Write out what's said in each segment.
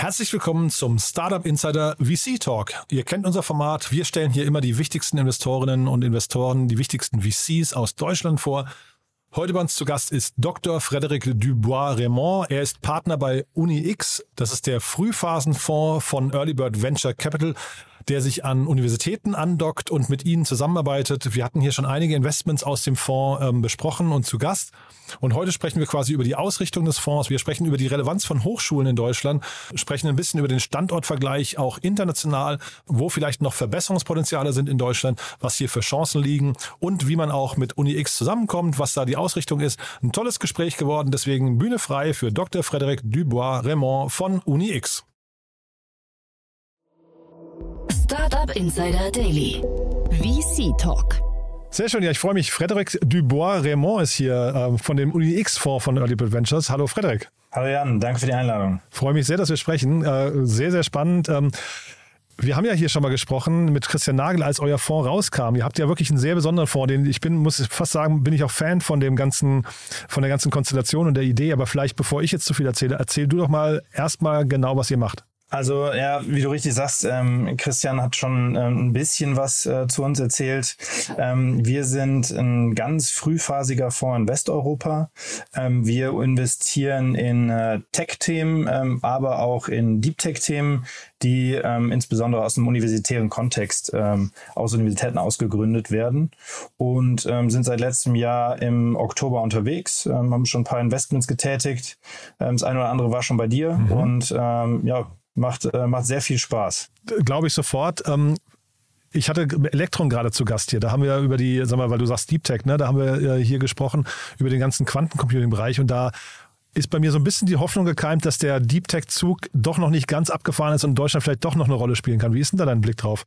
Herzlich willkommen zum Startup Insider VC Talk. Ihr kennt unser Format. Wir stellen hier immer die wichtigsten Investorinnen und Investoren, die wichtigsten VCs aus Deutschland vor. Heute bei uns zu Gast ist Dr. Frédéric Dubois-Raymond. Er ist Partner bei UniX. Das ist der Frühphasenfonds von Early Bird Venture Capital der sich an Universitäten andockt und mit ihnen zusammenarbeitet. Wir hatten hier schon einige Investments aus dem Fonds ähm, besprochen und zu Gast. Und heute sprechen wir quasi über die Ausrichtung des Fonds. Wir sprechen über die Relevanz von Hochschulen in Deutschland, sprechen ein bisschen über den Standortvergleich auch international, wo vielleicht noch Verbesserungspotenziale sind in Deutschland, was hier für Chancen liegen und wie man auch mit UniX zusammenkommt, was da die Ausrichtung ist. Ein tolles Gespräch geworden, deswegen Bühne frei für Dr. Frédéric Dubois-Raymond von UniX. Startup Insider Daily. VC Talk. Sehr schön, ja, ich freue mich. Frederik Dubois-Raymond ist hier äh, von dem UniX-Fonds von Early Bird Ventures. Hallo Frederik. Hallo Jan, danke für die Einladung. Freue mich sehr, dass wir sprechen. Äh, sehr, sehr spannend. Ähm, wir haben ja hier schon mal gesprochen mit Christian Nagel, als euer Fonds rauskam. Ihr habt ja wirklich einen sehr besonderen Fonds, den ich bin, muss fast sagen, bin ich auch Fan von dem ganzen, von der ganzen Konstellation und der Idee. Aber vielleicht, bevor ich jetzt zu viel erzähle, erzähl du doch mal erstmal genau, was ihr macht. Also ja, wie du richtig sagst, ähm, Christian hat schon ähm, ein bisschen was äh, zu uns erzählt. Ähm, wir sind ein ganz frühphasiger Fonds in Westeuropa. Ähm, wir investieren in äh, Tech-Themen, ähm, aber auch in Deep-Tech-Themen, die ähm, insbesondere aus dem universitären Kontext aus Universitäten ausgegründet werden und sind seit letztem Jahr im Oktober unterwegs, haben schon ein paar Investments getätigt. das eine oder andere war schon bei dir mhm. und ja, Macht, äh, macht sehr viel Spaß. Glaube ich sofort. Ähm ich hatte Elektron gerade zu Gast hier. Da haben wir über die, sag mal, weil du sagst Deep Tech, ne? Da haben wir äh, hier gesprochen über den ganzen Quantencomputing-Bereich und da ist bei mir so ein bisschen die Hoffnung gekeimt, dass der Deep Tech-Zug doch noch nicht ganz abgefahren ist und Deutschland vielleicht doch noch eine Rolle spielen kann. Wie ist denn da dein Blick drauf?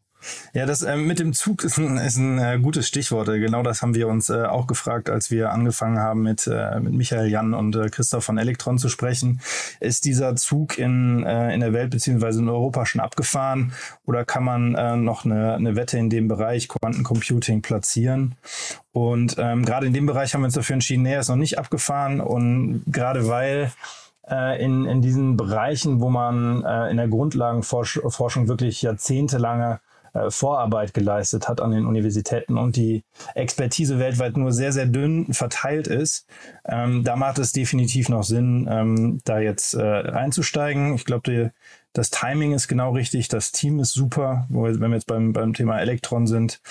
Ja, das äh, mit dem Zug ist ein, ist ein äh, gutes Stichwort. Genau das haben wir uns äh, auch gefragt, als wir angefangen haben, mit, äh, mit Michael Jan und äh, Christoph von Elektron zu sprechen. Ist dieser Zug in, äh, in der Welt beziehungsweise in Europa schon abgefahren oder kann man äh, noch eine, eine Wette in dem Bereich Quantencomputing platzieren? Und ähm, gerade in dem Bereich haben wir uns dafür entschieden, nee, ist noch nicht abgefahren. Und gerade weil äh, in, in diesen Bereichen, wo man äh, in der Grundlagenforschung wirklich jahrzehntelange äh, Vorarbeit geleistet hat an den Universitäten und die Expertise weltweit nur sehr, sehr dünn verteilt ist, ähm, da macht es definitiv noch Sinn, ähm, da jetzt äh, einzusteigen. Ich glaube, das Timing ist genau richtig, das Team ist super, wenn wir jetzt beim, beim Thema Elektron sind.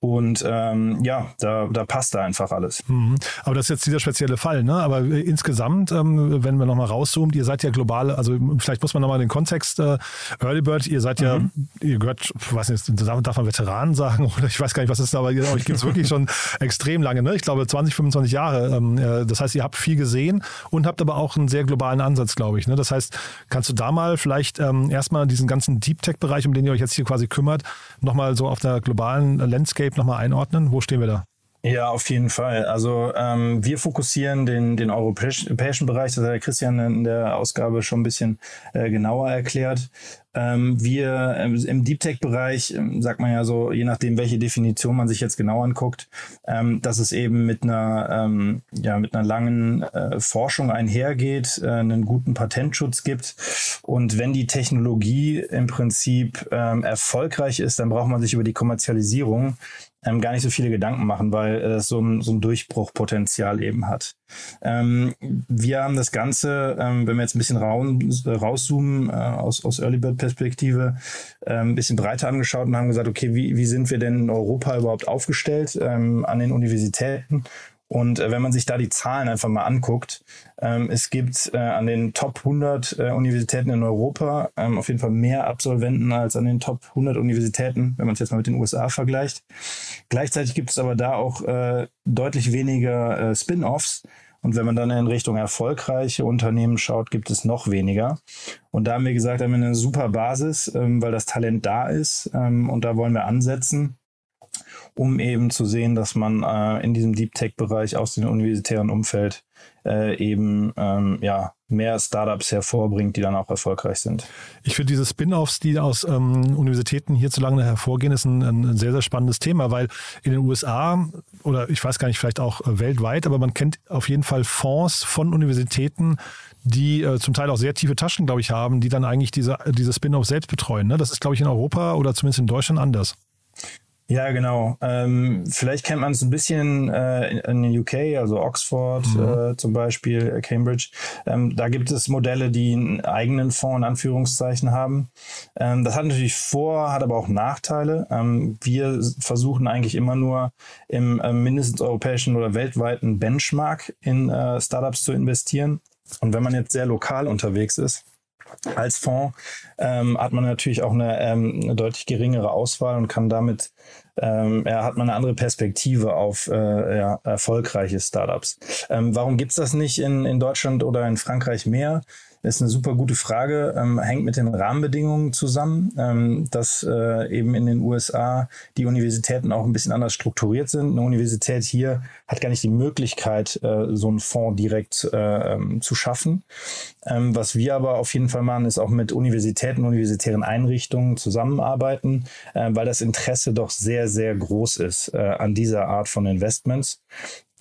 Und ähm, ja, da, da passt da einfach alles. Mhm. Aber das ist jetzt dieser spezielle Fall, ne? Aber äh, insgesamt, ähm, wenn wir nochmal rauszoomen, ihr seid ja global, also vielleicht muss man nochmal den Kontext, äh, Early Bird, ihr seid ja, mhm. ihr gehört, ich weiß nicht, darf man Veteranen sagen oder ich weiß gar nicht, was ist, aber euch gibt es wirklich schon extrem lange, ne? Ich glaube 20, 25 Jahre. Ähm, äh, das heißt, ihr habt viel gesehen und habt aber auch einen sehr globalen Ansatz, glaube ich. Ne? Das heißt, kannst du da mal vielleicht ähm, erstmal diesen ganzen Deep Tech-Bereich, um den ihr euch jetzt hier quasi kümmert, nochmal so auf der globalen Landscape nochmal einordnen? Wo stehen wir da? Ja, auf jeden Fall. Also ähm, wir fokussieren den, den europäischen Bereich, das hat der Christian in der Ausgabe schon ein bisschen äh, genauer erklärt. Ähm, wir ähm, im Deep Tech-Bereich, ähm, sagt man ja so, je nachdem, welche Definition man sich jetzt genau anguckt, ähm, dass es eben mit einer, ähm, ja, mit einer langen äh, Forschung einhergeht, äh, einen guten Patentschutz gibt. Und wenn die Technologie im Prinzip ähm, erfolgreich ist, dann braucht man sich über die Kommerzialisierung ähm, gar nicht so viele Gedanken machen, weil es so ein, so ein Durchbruchpotenzial eben hat. Ähm, wir haben das Ganze, ähm, wenn wir jetzt ein bisschen rauszoomen äh, aus, aus Early Bird Perspektive, äh, ein bisschen breiter angeschaut und haben gesagt, okay, wie, wie sind wir denn in Europa überhaupt aufgestellt ähm, an den Universitäten und äh, wenn man sich da die Zahlen einfach mal anguckt, ähm, es gibt äh, an den Top 100 äh, Universitäten in Europa ähm, auf jeden Fall mehr Absolventen als an den Top 100 Universitäten, wenn man es jetzt mal mit den USA vergleicht. Gleichzeitig gibt es aber da auch äh, deutlich weniger äh, Spin-offs. Und wenn man dann in Richtung erfolgreiche Unternehmen schaut, gibt es noch weniger. Und da haben wir gesagt, haben wir eine super Basis, ähm, weil das Talent da ist ähm, und da wollen wir ansetzen um eben zu sehen, dass man äh, in diesem Deep Tech-Bereich aus dem universitären Umfeld äh, eben ähm, ja, mehr Startups hervorbringt, die dann auch erfolgreich sind. Ich finde diese Spin-offs, die aus ähm, Universitäten hierzulande hervorgehen, ist ein, ein, sehr, sehr spannendes Thema, weil in den USA oder ich weiß gar nicht, vielleicht auch äh, weltweit, aber man kennt auf jeden Fall Fonds von Universitäten, die äh, zum Teil auch sehr tiefe Taschen, glaube ich, haben, die dann eigentlich diese, diese Spin-offs selbst betreuen. Ne? Das ist, glaube ich, in Europa oder zumindest in Deutschland anders. Ja, genau. Ähm, vielleicht kennt man es ein bisschen äh, in den UK, also Oxford mhm. äh, zum Beispiel, äh, Cambridge. Ähm, da gibt es Modelle, die einen eigenen Fonds in Anführungszeichen haben. Ähm, das hat natürlich Vor-, hat aber auch Nachteile. Ähm, wir versuchen eigentlich immer nur im äh, mindestens europäischen oder weltweiten Benchmark in äh, Startups zu investieren. Und wenn man jetzt sehr lokal unterwegs ist, als Fonds ähm, hat man natürlich auch eine, ähm, eine, deutlich geringere Auswahl und kann damit, ähm, ja, hat man eine andere Perspektive auf äh, ja, erfolgreiche Startups. Ähm, warum gibt's das nicht in, in Deutschland oder in Frankreich mehr? Das ist eine super gute Frage, ähm, hängt mit den Rahmenbedingungen zusammen, ähm, dass äh, eben in den USA die Universitäten auch ein bisschen anders strukturiert sind. Eine Universität hier hat gar nicht die Möglichkeit, äh, so einen Fonds direkt äh, ähm, zu schaffen. Ähm, was wir aber auf jeden Fall machen, ist auch mit Universitäten, universitären Einrichtungen zusammenarbeiten, äh, weil das Interesse doch sehr, sehr groß ist äh, an dieser Art von Investments.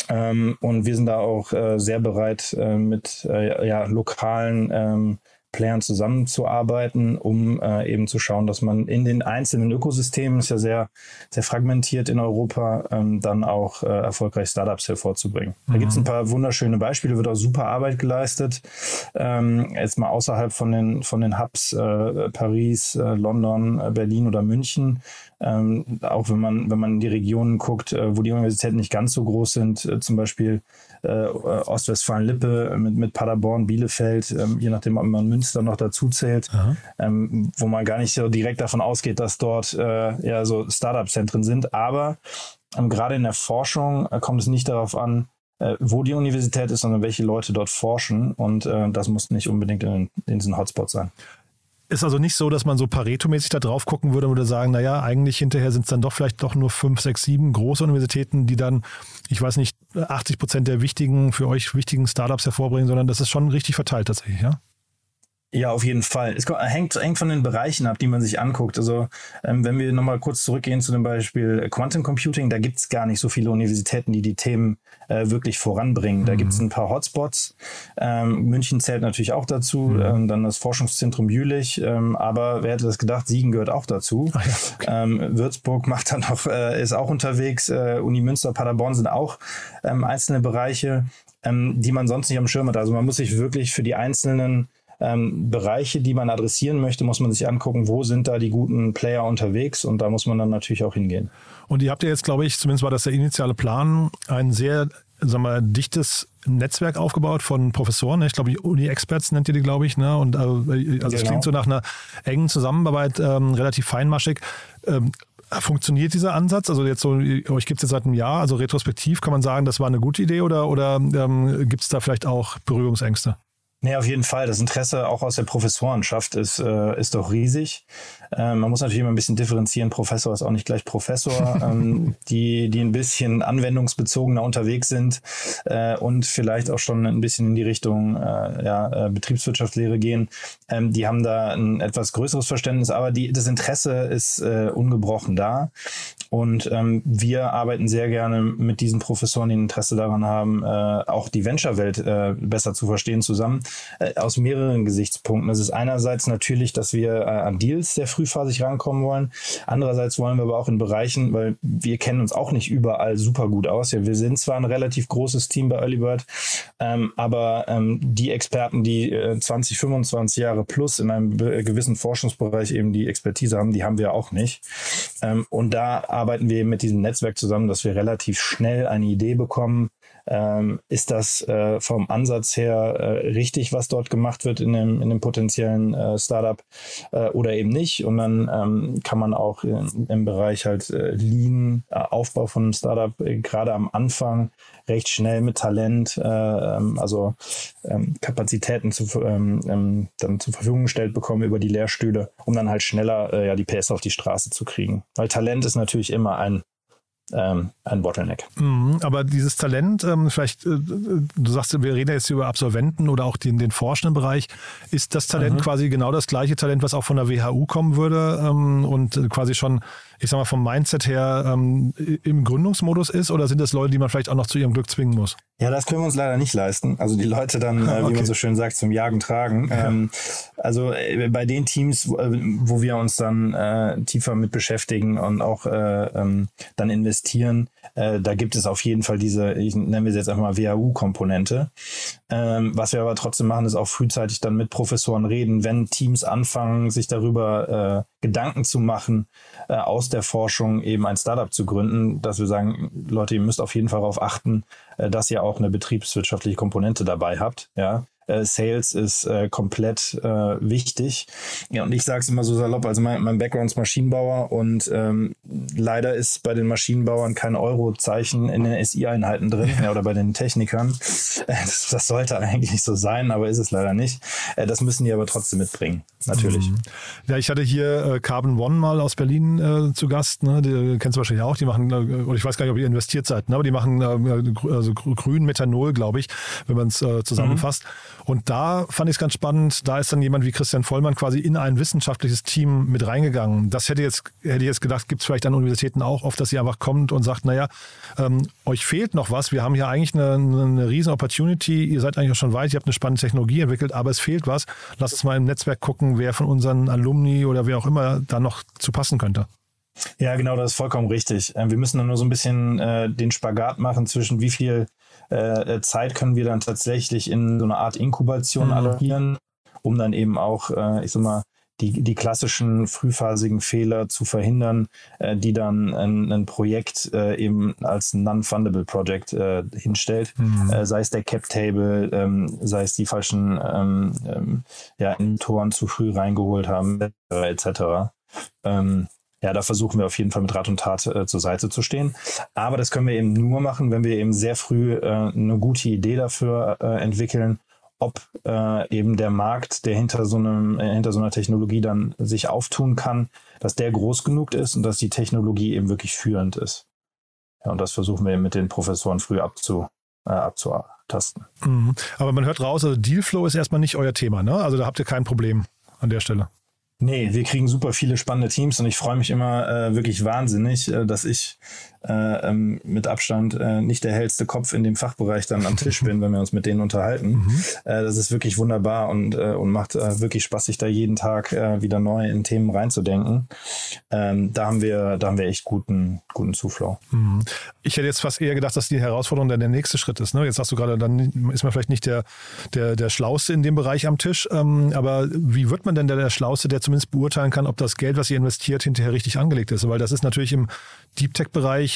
Ähm, und wir sind da auch äh, sehr bereit, äh, mit äh, ja, lokalen ähm, Playern zusammenzuarbeiten, um äh, eben zu schauen, dass man in den einzelnen Ökosystemen, ist ja sehr, sehr fragmentiert in Europa, ähm, dann auch äh, erfolgreich Startups hervorzubringen. Mhm. Da gibt es ein paar wunderschöne Beispiele, wird auch super Arbeit geleistet. Ähm, jetzt mal außerhalb von den, von den Hubs äh, Paris, London, Berlin oder München ähm, auch wenn man, wenn man in die Regionen guckt, äh, wo die Universitäten nicht ganz so groß sind, äh, zum Beispiel äh, Ostwestfalen-Lippe mit, mit Paderborn, Bielefeld, ähm, je nachdem, ob man Münster noch dazu zählt, ähm, wo man gar nicht so direkt davon ausgeht, dass dort äh, ja so Startup-Zentren sind. Aber ähm, gerade in der Forschung äh, kommt es nicht darauf an, äh, wo die Universität ist, sondern welche Leute dort forschen. Und das muss nicht unbedingt in, in diesen Hotspots sein. Ist also nicht so, dass man so Pareto-mäßig da drauf gucken würde und würde sagen, naja, eigentlich hinterher sind es dann doch vielleicht doch nur fünf, sechs, sieben große Universitäten, die dann, ich weiß nicht, 80 Prozent der wichtigen, für euch wichtigen Startups hervorbringen, sondern das ist schon richtig verteilt tatsächlich, ja? Ja, auf jeden Fall. Es hängt, hängt von den Bereichen ab, die man sich anguckt. Also ähm, wenn wir nochmal kurz zurückgehen zu dem Beispiel Quantum Computing, da gibt's gar nicht so viele Universitäten, die die Themen äh, wirklich voranbringen. Da mhm. gibt's ein paar Hotspots. Ähm, München zählt natürlich auch dazu, mhm. ähm, dann das Forschungszentrum Jülich. Ähm, aber wer hätte das gedacht, Siegen gehört auch dazu. Ah, ja, okay. Ähm, Würzburg macht dann noch, äh, ist auch unterwegs. Äh, Uni Münster, Paderborn sind auch ähm, einzelne Bereiche, die man sonst nicht am Schirm hat. Also man muss sich wirklich für die einzelnen ähm, Bereiche, die man adressieren möchte, muss man sich angucken, wo sind da die guten Player unterwegs und da muss man dann natürlich auch hingehen. Und ihr habt ja jetzt, glaube ich, zumindest war das der initiale Plan, ein sehr sagen wir, dichtes Netzwerk aufgebaut von Professoren. Ich glaube, Uni-Experts nennt ihr die, glaube ich. Ne? Und äh, also genau. es klingt so nach einer engen Zusammenarbeit, ähm, relativ feinmaschig. Ähm, Funktioniert dieser Ansatz? Also jetzt so, euch gibt es jetzt seit einem Jahr, also retrospektiv kann man sagen, das war eine gute Idee oder, oder ähm, gibt es da vielleicht auch Berührungsängste? Nee, auf jeden Fall. Das Interesse auch aus der Professorenschaft ist, äh, ist doch riesig. Ähm, man muss natürlich immer ein bisschen differenzieren. Professor ist auch nicht gleich Professor. ähm, die, die ein bisschen anwendungsbezogener unterwegs sind äh, und vielleicht auch schon ein bisschen in die Richtung äh, ja, äh, Betriebswirtschaftslehre gehen, ähm, die haben da ein etwas größeres Verständnis. Aber die, das Interesse ist äh, ungebrochen da. Und ähm, wir arbeiten sehr gerne mit diesen Professoren, die ein Interesse daran haben, äh, auch die Venture-Welt äh, besser zu verstehen, zusammen äh, aus mehreren Gesichtspunkten. Das ist einerseits natürlich, dass wir äh, an Deals sehr frühphasig rankommen wollen. Andererseits wollen wir aber auch in Bereichen, weil wir kennen uns auch nicht überall super gut aus. Ja, wir sind zwar ein relativ großes Team bei Earlybird, ähm, aber ähm, die Experten, die äh, 20, 25 Jahre plus in einem gewissen Forschungsbereich eben die Expertise haben, die haben wir auch nicht. Ähm, und da arbeiten wir eben mit diesem Netzwerk zusammen, dass wir relativ schnell eine Idee bekommen, ähm, ist das äh, vom Ansatz her äh, richtig, was dort gemacht wird in dem, in dem potenziellen äh, Startup äh, oder eben nicht. Und dann ähm, kann man auch in, im Bereich halt äh, Lean, äh, Aufbau von einem Startup gerade am Anfang recht schnell mit Talent, ähm, also ähm, Kapazitäten zu, ähm, dann zur Verfügung gestellt bekommen über die Lehrstühle, um dann halt schneller ja die PS auf die Straße zu kriegen. Weil Talent ist natürlich immer ein ähm, ein Bottleneck. Mhm, aber dieses Talent, ähm, vielleicht, äh, du sagst, wir reden jetzt über Absolventen oder auch den, den forschenden Bereich. Ist das Talent mhm. quasi genau das gleiche Talent, was auch von der WHU kommen würde ähm, und quasi schon ich sag mal, vom Mindset her ähm, im Gründungsmodus ist oder sind das Leute, die man vielleicht auch noch zu ihrem Glück zwingen muss? Ja, das können wir uns leider nicht leisten. Also die Leute dann, äh, okay. wie man so schön sagt, zum Jagen tragen. Ja. Ähm, also äh, bei den Teams, wo, äh, wo wir uns dann äh, tiefer mit beschäftigen und auch äh, ähm, dann investieren, äh, da gibt es auf jeden Fall diese, ich nenne es jetzt einfach mal WHU-Komponente. Ähm, was wir aber trotzdem machen, ist auch frühzeitig dann mit Professoren reden, wenn Teams anfangen, sich darüber Gedanken zu machen, äh, aus der Forschung eben ein Startup zu gründen, dass wir sagen, Leute, ihr müsst auf jeden Fall darauf achten, äh, dass ihr auch eine betriebswirtschaftliche Komponente dabei habt. Ja, äh, Sales ist äh, komplett äh, wichtig. Ja, und ich sage es immer so salopp, also mein, mein Background ist Maschinenbauer und ähm, leider ist bei den Maschinenbauern kein Eurozeichen in den SI-Einheiten drin ja, oder bei den Technikern. Das, das, sollte eigentlich so sein, aber ist es leider nicht. Äh, das müssen die aber trotzdem mitbringen, natürlich. Mhm. Ja, ich hatte hier äh, Carbon One mal aus Berlin äh, zu Gast. Ne? Die kennst du wahrscheinlich auch. Die machen, oder ich weiß gar nicht, ob ihr investiert seid, ne? aber die machen also grün Methanol, glaube ich, wenn man es zusammenfasst. Mhm. Und da fand ich es ganz spannend, da ist dann jemand wie Christian Vollmann quasi in ein wissenschaftliches Team mit reingegangen. Das hätte jetzt, hätte ich jetzt gedacht, gibt es vielleicht an Universitäten auch oft, dass ihr einfach kommt und sagt, naja, ähm, euch fehlt noch was. Wir haben hier eigentlich eine, eine riesen Opportunity. Ihr seid eigentlich auch schon weit, ihr habt eine spannende Technologie entwickelt, aber es fehlt was. Lasst uns mal im Netzwerk gucken, wer von unseren Alumni oder wer auch immer da noch zu passen könnte. Ja, genau, das ist vollkommen richtig. Ähm, wir müssen dann nur so ein bisschen äh, den Spagat machen zwischen wie viel äh, äh, Zeit können wir dann tatsächlich in so eine Art Inkubation mhm. allokieren, um dann eben auch, äh, ich sag mal, die, die klassischen frühphasigen Fehler zu verhindern, äh, die dann ein, ein Projekt äh, eben als Non-Fundable Project äh, hinstellt, mhm. äh, sei es der Cap-Table, ähm, sei es die falschen ähm, ähm, ja, Inventoren zu früh reingeholt haben, etc. Ähm, ja, da versuchen wir auf jeden Fall mit Rat und Tat äh, zur Seite zu stehen. Aber das können wir eben nur machen, wenn wir eben sehr früh äh, eine gute Idee dafür äh, entwickeln, ob äh, eben der Markt, der hinter so einem, äh, hinter so einer Technologie dann sich auftun kann, dass der groß genug ist und dass die Technologie eben wirklich führend ist. Ja, und das versuchen wir eben mit den Professoren früh abzu, äh, abzutasten. Mhm. Aber man hört raus, also Dealflow ist erstmal nicht euer Thema, ne? Also da habt ihr kein Problem an der Stelle. Nee, wir kriegen super viele spannende Teams und ich freue mich immer äh, wirklich wahnsinnig, äh, dass ich äh, ähm, mit Abstand äh, nicht der hellste Kopf in dem Fachbereich dann am Tisch bin, wenn wir uns mit denen unterhalten. Mhm. Äh, das ist wirklich wunderbar und, äh, und macht äh, wirklich Spaß, sich da jeden Tag äh, wieder neu in Themen reinzudenken. Ähm, da haben wir, da haben wir echt guten, guten Zuflow. Mhm. Ich hätte jetzt fast eher gedacht, dass die Herausforderung dann der nächste Schritt ist. Ne? Jetzt sagst du gerade, dann ist man vielleicht nicht der, der, der Schlauste in dem Bereich am Tisch. Ähm, aber wie wird man denn der, der Schlauste, der zumindest beurteilen kann, ob das Geld, was ihr investiert, hinterher richtig angelegt ist? Weil das ist natürlich im Deep Tech-Bereich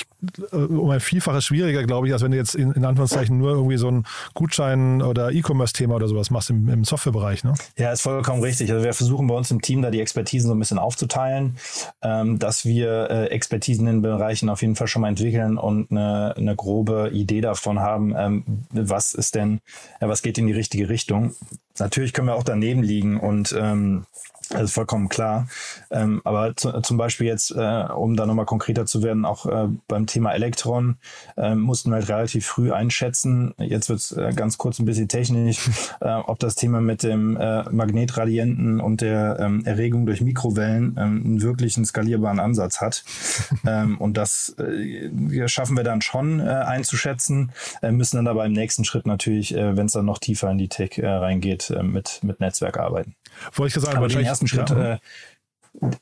äh, um ein Vielfaches schwieriger, glaube ich, als wenn du jetzt in, in Anführungszeichen nur irgendwie so ein Gutschein- oder E-Commerce-Thema oder sowas machst im, im Softwarebereich. Ne? Ja, ist vollkommen richtig. Also wir versuchen bei uns im Team da die Expertisen so ein bisschen aufzuteilen, ähm, dass wir äh, Expertisen in den Bereichen auf jeden Fall schon mal entwickeln und eine, eine grobe Idee davon haben, ähm, was ist denn, ja, was geht in die richtige Richtung. Natürlich können wir auch daneben liegen und ähm, das ist vollkommen klar. Ähm, aber zu, zum Beispiel jetzt, äh, um da nochmal konkreter zu werden, auch äh, beim Thema Elektron äh, mussten wir halt relativ früh einschätzen. Jetzt wird es äh, ganz kurz ein bisschen technisch, äh, ob das Thema mit dem äh, Magnetradienten und der ähm, Erregung durch Mikrowellen ähm, einen wirklichen skalierbaren Ansatz hat. ähm, und das schaffen wir dann schon einzuschätzen, müssen dann aber im nächsten Schritt natürlich, wenn es dann noch tiefer in die Tech reingeht, mit, mit Netzwerk arbeiten. Wollte ich sagen, aber den ersten Schritt, ja.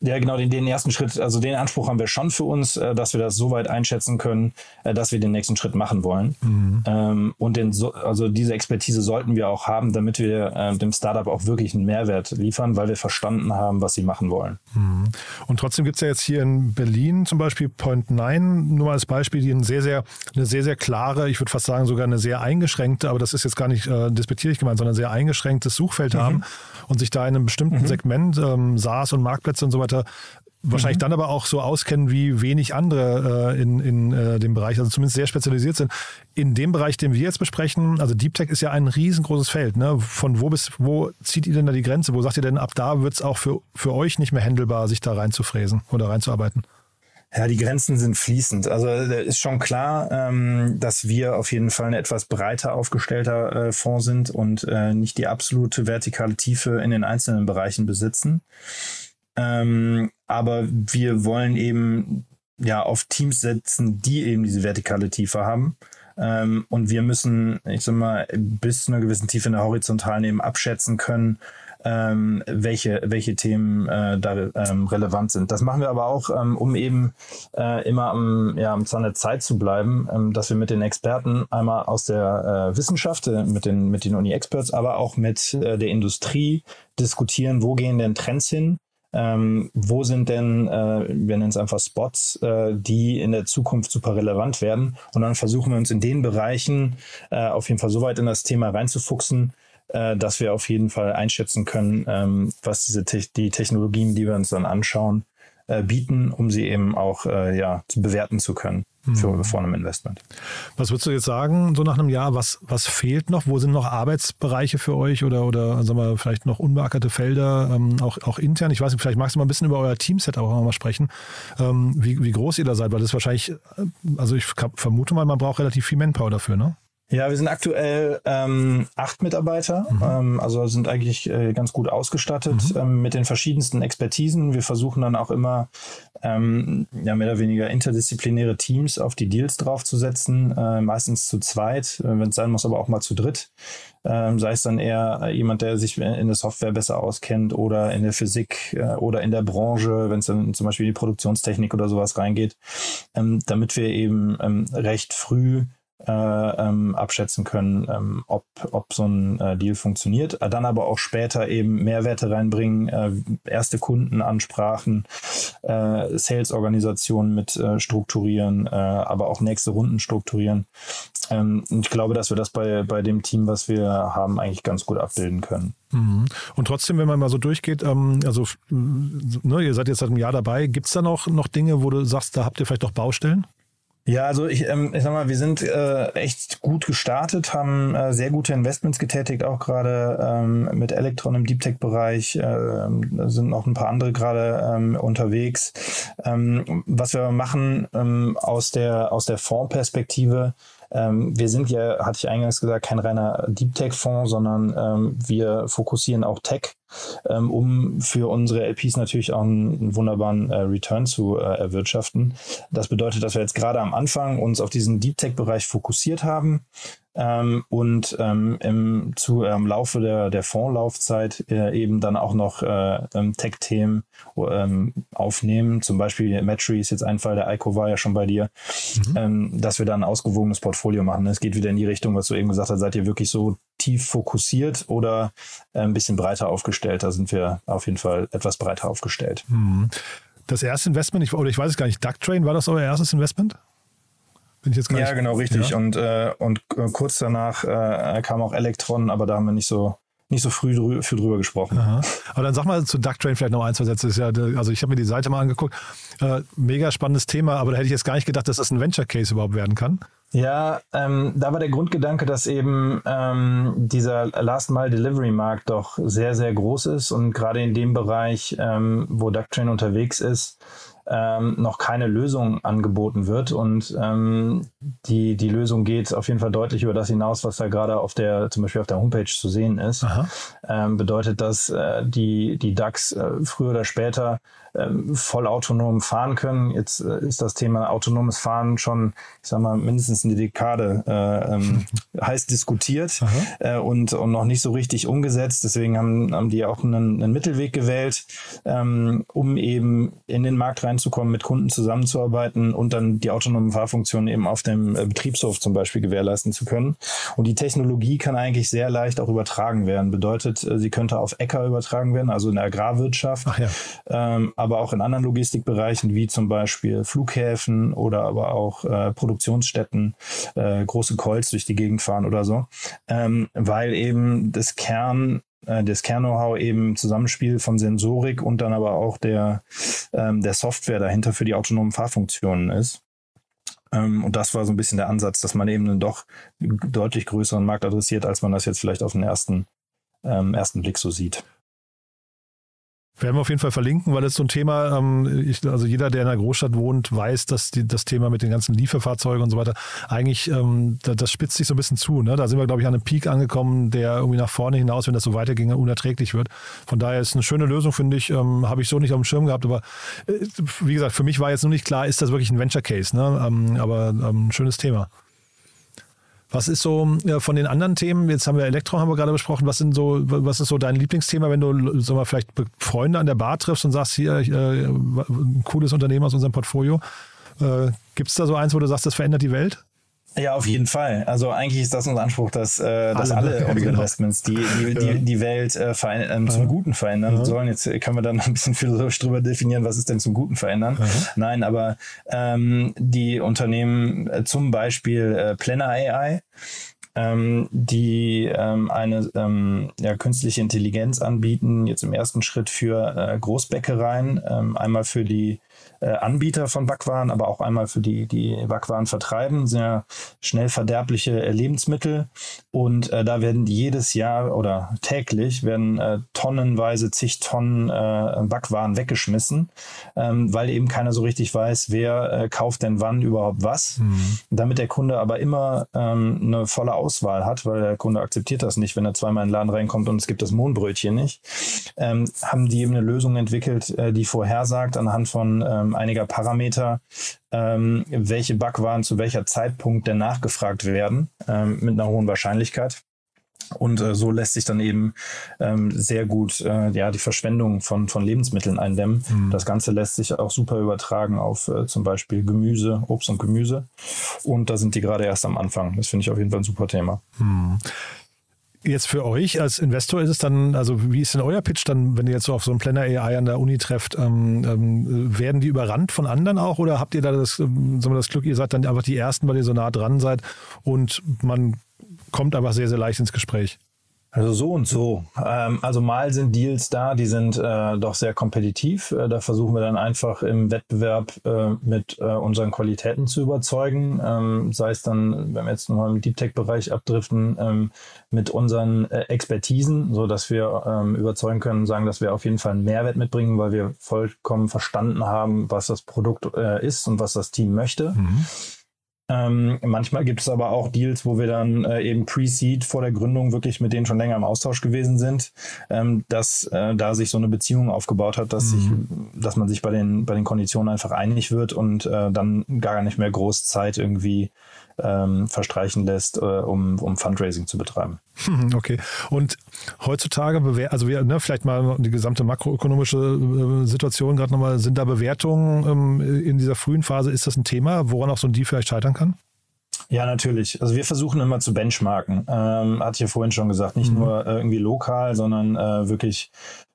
Ja, genau, den, den ersten Schritt, also den Anspruch haben wir schon für uns, äh, dass wir das so weit einschätzen können, äh, dass wir den nächsten Schritt machen wollen. Mhm. Ähm, und den, so, also diese Expertise sollten wir auch haben, damit wir äh, dem Startup auch wirklich einen Mehrwert liefern, weil wir verstanden haben, was sie machen wollen. Mhm. Und trotzdem gibt es ja jetzt hier in Berlin zum Beispiel Point 9, nur mal als Beispiel, die eine sehr, sehr, eine sehr, sehr klare, ich würde fast sagen sogar eine sehr eingeschränkte, aber das ist jetzt gar nicht äh, despektierlich gemeint, sondern sehr eingeschränktes Suchfeld mhm. haben und sich da in einem bestimmten mhm. Segment, ähm, SaaS und Marktplätze und so weiter, wahrscheinlich mhm. dann aber auch so auskennen wie wenig andere äh, in, in äh, dem Bereich, also zumindest sehr spezialisiert sind. In dem Bereich, den wir jetzt besprechen, also Deep Tech ist ja ein riesengroßes Feld. Ne? Von wo bis wo zieht ihr denn da die Grenze? Wo sagt ihr denn, ab da wird es auch für, für euch nicht mehr händelbar, sich da reinzufräsen oder reinzuarbeiten? Ja, die Grenzen sind fließend. Also äh, ist schon klar, ähm, dass wir auf jeden Fall ein etwas breiter aufgestellter äh, Fonds sind und äh, nicht die absolute vertikale Tiefe in den einzelnen Bereichen besitzen. Ähm, aber wir wollen eben ja auf Teams setzen, die eben diese vertikale Tiefe haben. Ähm, und wir müssen, ich sag mal, bis zu einer gewissen Tiefe in der horizontalen eben abschätzen können, ähm, welche, welche Themen äh, da ähm, relevant sind. Das machen wir aber auch, ähm, um eben äh, immer am, ja, am Zahn der Zeit zu bleiben, ähm, dass wir mit den Experten einmal aus der äh, Wissenschaft, äh, mit den, mit den Uni-Experts, aber auch mit äh, der Industrie diskutieren, wo gehen denn Trends hin, ähm, wo sind denn, äh, wir nennen es einfach Spots, äh, die in der Zukunft super relevant werden? Und dann versuchen wir uns in den Bereichen äh, auf jeden Fall so weit in das Thema reinzufuchsen, äh, dass wir auf jeden Fall einschätzen können, ähm, was diese Te die Technologien, die wir uns dann anschauen, äh, bieten, um sie eben auch äh, ja, bewerten zu können für, mhm. vor einem Investment. Was würdest du jetzt sagen, so nach einem Jahr, was, was fehlt noch? Wo sind noch Arbeitsbereiche für euch oder, oder sagen wir, vielleicht noch unbeackerte Felder, ähm, auch, auch intern? Ich weiß nicht, vielleicht magst du mal ein bisschen über euer Teamset auch mal sprechen, ähm, wie, wie groß ihr da seid, weil das ist wahrscheinlich, äh, also ich vermute mal, man braucht relativ viel Manpower dafür, ne? Ja, wir sind aktuell ähm, acht Mitarbeiter, mhm. ähm, also sind eigentlich äh, ganz gut ausgestattet mhm. ähm, mit den verschiedensten Expertisen. Wir versuchen dann auch immer ähm, ja mehr oder weniger interdisziplinäre Teams auf die Deals draufzusetzen, äh, meistens zu zweit, äh, wenn es sein muss, aber auch mal zu dritt. Ähm, sei es dann eher jemand, der sich in der Software besser auskennt oder in der Physik äh, oder in der Branche, wenn es dann zum Beispiel in die Produktionstechnik oder sowas reingeht, ähm, damit wir eben ähm, recht früh äh, ähm, abschätzen können, ähm, ob, ob so ein äh, Deal funktioniert. Dann aber auch später eben Mehrwerte reinbringen, äh, erste Kundenansprachen, äh, Sales-Organisationen mit äh, strukturieren, äh, aber auch nächste Runden strukturieren. Ähm, ich glaube, dass wir das bei, bei dem Team, was wir haben, eigentlich ganz gut abbilden können. Mhm. Und trotzdem, wenn man mal so durchgeht, ähm, also ne, ihr seid jetzt seit einem Jahr dabei, gibt es da noch, noch Dinge, wo du sagst, da habt ihr vielleicht noch Baustellen? Ja, also ich, ähm, ich sag mal, wir sind äh, echt gut gestartet, haben äh, sehr gute Investments getätigt, auch gerade ähm, mit Elektron im Deep Tech-Bereich, äh, sind noch ein paar andere gerade ähm, unterwegs. Ähm, was wir machen ähm, aus der aus der Fondsperspektive, ähm, wir sind ja, hatte ich eingangs gesagt, kein reiner Deep Tech-Fonds, sondern ähm, wir fokussieren auch Tech, ähm, um für unsere LPs natürlich auch einen, einen wunderbaren äh, Return zu äh, erwirtschaften. Das bedeutet, dass wir jetzt gerade am Anfang uns auf diesen Deep Tech-Bereich fokussiert haben, ähm, und ähm, im zu, ähm, Laufe der, der Fondslaufzeit äh, eben dann auch noch äh, ähm, Tech-Themen ähm, aufnehmen. Zum Beispiel Matry ist jetzt ein Fall, der Ico war ja schon bei dir, mhm. ähm, dass wir dann ein ausgewogenes Portfolio machen. Es geht wieder in die Richtung, was du eben gesagt hast, seid ihr wirklich so tief fokussiert oder äh, ein bisschen breiter aufgestellt? Da sind wir auf jeden Fall etwas breiter aufgestellt. Mhm. Das erste Investment, ich, oder ich weiß es gar nicht, Ducktrain, war das euer erstes Investment? Bin ich jetzt gar ja, genau, richtig. Ja? Und, äh, und äh, kurz danach äh, kam auch Elektron, aber da haben wir nicht so nicht so früh drü viel drüber gesprochen. Aha. Aber dann sag mal zu Ducktrain vielleicht noch ein, zwei Sätze. Ja, also ich habe mir die Seite mal angeguckt. Äh, mega spannendes Thema, aber da hätte ich jetzt gar nicht gedacht, dass das ein Venture Case überhaupt werden kann. Ja, ähm, da war der Grundgedanke, dass eben ähm, dieser Last-Mile-Delivery-Markt doch sehr, sehr groß ist und gerade in dem Bereich, ähm, wo Ducktrain unterwegs ist, ähm, noch keine Lösung angeboten wird. Und ähm, die, die Lösung geht auf jeden Fall deutlich über das hinaus, was da gerade auf der, zum Beispiel auf der Homepage zu sehen ist. Ähm, bedeutet, dass äh, die, die DAX äh, früher oder später ähm, vollautonom fahren können. Jetzt äh, ist das Thema autonomes Fahren schon, ich sag mal, mindestens eine Dekade äh, ähm, heiß diskutiert äh, und, und noch nicht so richtig umgesetzt. Deswegen haben, haben die auch einen, einen Mittelweg gewählt, ähm, um eben in den Markt reinzukommen, mit Kunden zusammenzuarbeiten und dann die autonomen Fahrfunktionen eben auf dem äh, Betriebshof zum Beispiel gewährleisten zu können. Und die Technologie kann eigentlich sehr leicht auch übertragen werden. Bedeutet, äh, sie könnte auf Äcker übertragen werden, also in der Agrarwirtschaft, ja. ähm, aber auch in anderen Logistikbereichen wie zum Beispiel Flughäfen oder aber auch äh, Produktionsstätten, äh, große Calls durch die Gegend fahren oder so, ähm, weil eben das Kern äh, das Kern-Know-how eben Zusammenspiel von Sensorik und dann aber auch der, ähm, der Software dahinter für die autonomen Fahrfunktionen ist. Ähm, und das war so ein bisschen der Ansatz, dass man eben einen doch deutlich größeren Markt adressiert, als man das jetzt vielleicht auf den ersten, ähm, ersten Blick so sieht. Werden wir auf jeden Fall verlinken, weil das so ein Thema, ähm, ich, also jeder, der in einer Großstadt wohnt, weiß, dass die, das Thema mit den ganzen Lieferfahrzeugen und so weiter eigentlich, ähm, da, das spitzt sich so ein bisschen zu. Ne? Da sind wir, glaube ich, an einem Peak angekommen, der irgendwie nach vorne hinaus, wenn das so weiterginge, unerträglich wird. Von daher ist eine schöne Lösung, finde ich. Ähm, Habe ich so nicht auf dem Schirm gehabt, aber äh, wie gesagt, für mich war jetzt nur nicht klar, ist das wirklich ein Venture Case. Ne? Ähm, aber ähm, schönes Thema. Was ist so ja, von den anderen Themen? Jetzt haben wir Elektro, haben wir gerade besprochen. Was sind so, was ist so dein Lieblingsthema, wenn du sag mal, vielleicht Freunde an der Bar triffst und sagst, hier äh, ein cooles Unternehmen aus unserem Portfolio? Äh, Gibt es da so eins, wo du sagst, das verändert die Welt? Ja, auf jeden Fall. Also eigentlich ist das unser Anspruch, dass, äh, dass alle, Alle, ne? unsere genau. Investments die, die, die, Ja. die Welt äh, ähm, zum Guten verändern sollen. Jetzt können wir dann noch ein bisschen philosophisch drüber definieren, was ist denn zum Guten verändern. Nein, aber ähm, die Unternehmen, äh, zum Beispiel äh, Planner AI, ähm, die ähm, eine ähm, ja, künstliche Intelligenz anbieten, jetzt im ersten Schritt für äh, Großbäckereien, ähm, einmal für die Anbieter von Backwaren, aber auch einmal für die, die Backwaren vertreiben, sehr schnell verderbliche äh, Lebensmittel. Und äh, da werden jedes Jahr oder täglich werden äh, tonnenweise zig Tonnen äh, Backwaren weggeschmissen, ähm, weil eben keiner so richtig weiß, wer äh, kauft denn wann überhaupt was. Damit der Kunde aber immer ähm, eine volle Auswahl hat, weil der Kunde akzeptiert das nicht, wenn er zweimal in den Laden reinkommt und es gibt das Mohnbrötchen nicht, ähm, haben die eben eine Lösung entwickelt, äh, die vorhersagt anhand von ähm, einiger Parameter, ähm, welche Backwaren zu welcher Zeitpunkt denn nachgefragt werden, ähm, mit einer hohen Wahrscheinlichkeit. Und äh, so lässt sich dann eben ähm, sehr gut äh, ja, die Verschwendung von, von Lebensmitteln eindämmen. Das Ganze lässt sich auch super übertragen auf äh, zum Beispiel Gemüse, Obst und Gemüse. Und da sind die gerade erst am Anfang. Das finde ich auf jeden Fall ein super Thema. Jetzt für euch als Investor ist es dann, also wie ist denn euer Pitch dann, wenn ihr jetzt so auf so einen Planner AI an der Uni trefft? Ähm, ähm, werden die überrannt von anderen auch oder habt ihr da das, ähm, sagen wir, das Glück, ihr seid dann einfach die Ersten, weil ihr so nah dran seid und man kommt einfach sehr, sehr leicht ins Gespräch? Also so und so. Ähm, also mal sind Deals da, die sind äh, doch sehr kompetitiv. Äh, da versuchen wir dann einfach im Wettbewerb äh, mit äh, unseren Qualitäten zu überzeugen. Ähm, sei es dann, wenn wir jetzt nochmal im Deep Tech-Bereich abdriften, ähm, mit unseren äh, Expertisen, so dass wir ähm, überzeugen können, sagen, dass wir auf jeden Fall einen Mehrwert mitbringen, weil wir vollkommen verstanden haben, was das Produkt äh, ist und was das Team möchte. Ähm, manchmal gibt es aber auch Deals, wo wir dann äh, eben Pre-Seed vor der Gründung wirklich mit denen schon länger im Austausch gewesen sind, ähm, dass äh, da sich so eine Beziehung aufgebaut hat, dass, sich, dass man sich bei den, bei den Konditionen einfach einig wird und äh, dann gar nicht mehr groß Zeit irgendwie ähm, verstreichen lässt, äh, um, um Fundraising zu betreiben. Okay. Und heutzutage, also wir, ne, vielleicht mal die gesamte makroökonomische äh, Situation gerade nochmal, sind da Bewertungen ähm, in dieser frühen Phase, ist das ein Thema, woran auch so ein Deal vielleicht scheitern kann? Ja, natürlich. Also wir versuchen immer zu benchmarken. Ähm, hatte ich ja vorhin schon gesagt, nicht nur äh, irgendwie lokal, sondern äh, wirklich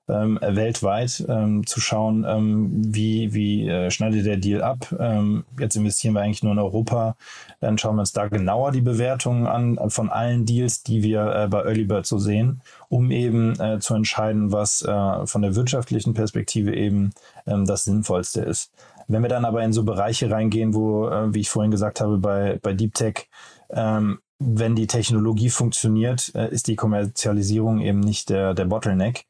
ähm, weltweit ähm, zu schauen, ähm, wie, wie äh, schneidet der Deal ab. Ähm, jetzt investieren wir eigentlich nur in Europa. Dann schauen wir uns da genauer die Bewertungen an äh, von allen Deals, die wir äh, bei Early Bird so sehen, um eben äh, zu entscheiden, was äh, von der wirtschaftlichen Perspektive eben ähm, das Sinnvollste ist. Wenn wir dann aber in so Bereiche reingehen, wo, äh, wie ich vorhin gesagt habe, bei, bei Deep Tech, ähm, wenn die Technologie funktioniert, äh, ist die Kommerzialisierung eben nicht der, der Bottleneck.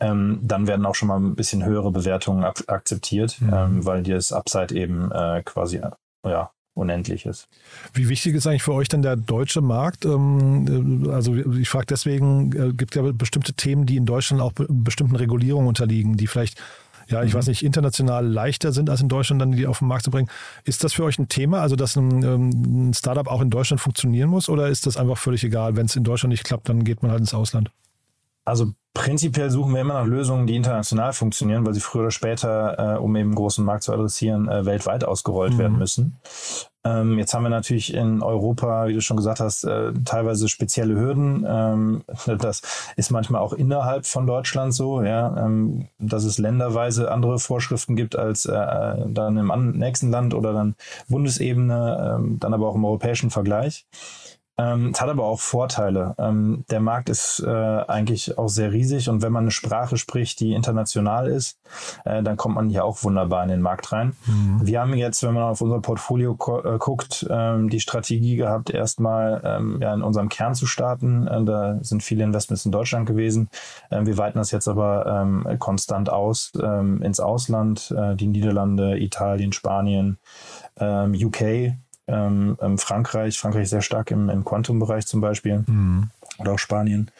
Ähm, dann werden auch schon mal ein bisschen höhere Bewertungen ak akzeptiert, ähm, weil das Upside eben äh, quasi äh, ja, unendlich ist. Wie wichtig ist eigentlich für euch denn der deutsche Markt? Ähm, äh, Also ich frage deswegen, gibt ja bestimmte Themen, die in Deutschland auch be bestimmten Regulierungen unterliegen, die vielleicht ja, ich mhm. weiß nicht, international leichter sind als in Deutschland, dann die auf den Markt zu bringen. Ist das für euch ein Thema, also dass ein, ähm, ein Startup auch in Deutschland funktionieren muss oder ist das einfach völlig egal? Wenn es in Deutschland nicht klappt, dann geht man halt ins Ausland. Also prinzipiell suchen wir immer nach Lösungen, die international funktionieren, weil sie früher oder später, äh, um eben großen Markt zu adressieren, äh, weltweit ausgerollt mhm. werden müssen. Ähm, jetzt haben wir natürlich in Europa, wie du schon gesagt hast, äh, teilweise spezielle Hürden. Ähm, das ist manchmal auch innerhalb von Deutschland so, ja, ähm, dass es länderweise andere Vorschriften gibt als äh, dann im nächsten Land oder dann Bundesebene, ähm, dann aber auch im europäischen Vergleich. Ähm, es hat aber auch Vorteile. Ähm, der Markt ist äh, eigentlich auch sehr riesig und wenn man eine Sprache spricht, die international ist, äh, dann kommt man hier auch wunderbar in den Markt rein. Mhm. Wir haben jetzt, wenn man auf unser Portfolio äh, guckt, ähm, die Strategie gehabt, erstmal ähm, ja, in unserem Kern zu starten. Äh, da sind viele Investments in Deutschland gewesen. Ähm, wir weiten das jetzt aber konstant aus ins Ausland, äh, die Niederlande, Italien, Spanien, UK ähm, ähm, Frankreich, Frankreich sehr stark im, im Quantum-Bereich zum Beispiel mhm. oder auch Spanien.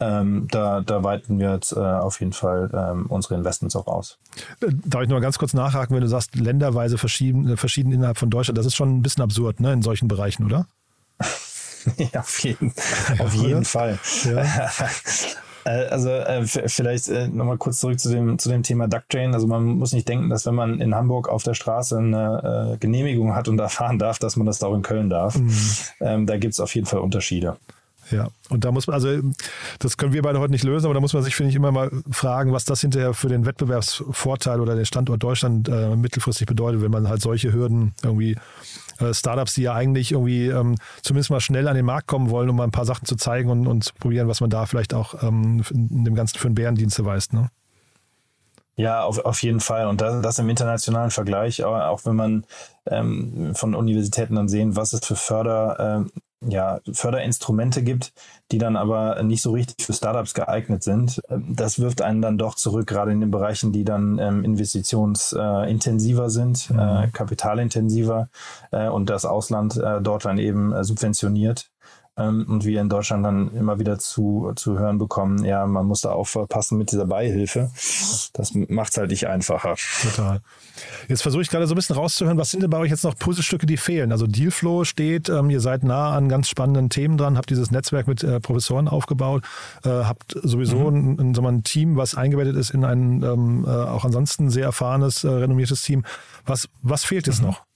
Ähm, da, da weiten wir jetzt äh, auf jeden Fall ähm, unsere Investments auch aus. Äh, darf ich nur mal ganz kurz nachhaken, wenn du sagst, länderweise verschieden, äh, verschieden innerhalb von Deutschland, das ist schon ein bisschen absurd, ne, in solchen Bereichen, oder? ja, auf jeden, ja, auf jeden Fall. Ja. Äh, also äh, vielleicht äh, nochmal kurz zurück zu dem, zu dem Thema Ducktrain. Also man muss nicht denken, dass wenn man in Hamburg auf der Straße eine äh, Genehmigung hat und da fahren darf, dass man das auch in Köln darf. Mhm. Ähm, da gibt es auf jeden Fall Unterschiede. Ja, und da muss man, also das können wir beide heute nicht lösen, aber da muss man sich, finde ich, immer mal fragen, was das hinterher für den Wettbewerbsvorteil oder den Standort Deutschland äh, mittelfristig bedeutet, wenn man halt solche Hürden irgendwie äh, Startups, die ja eigentlich irgendwie ähm, zumindest mal schnell an den Markt kommen wollen, um mal ein paar Sachen zu zeigen und, und zu probieren, was man da vielleicht auch ähm, in dem Ganzen für einen Bärendienst erweist. Ne? Ja, auf, auf jeden Fall. Und das, das im internationalen Vergleich, auch, wenn man ähm, von Universitäten dann sehen, was es für Förder, ähm, ja, Förderinstrumente gibt, die dann aber nicht so richtig für Startups geeignet sind. Das wirft einen dann doch zurück, gerade in den Bereichen, die dann ähm, investitionsintensiver äh, sind, mhm. äh, kapitalintensiver äh, und das Ausland äh, dort dann eben äh, subventioniert und wir in Deutschland dann immer wieder zu, zu hören bekommen, ja, man muss da aufpassen mit dieser Beihilfe. Das macht es halt nicht einfacher. Total. Jetzt versuche ich gerade so ein bisschen rauszuhören, was sind denn bei euch jetzt noch Puzzlestücke, die fehlen? Also Dealflow steht, ähm, ihr seid nah an ganz spannenden Themen dran, habt dieses Netzwerk mit äh, Professoren aufgebaut, äh, habt sowieso mhm. ein, ein, ein, Team, was eingebettet ist in ein ähm, äh, auch ansonsten sehr erfahrenes, äh, renommiertes Team. Was, was fehlt jetzt mhm. noch?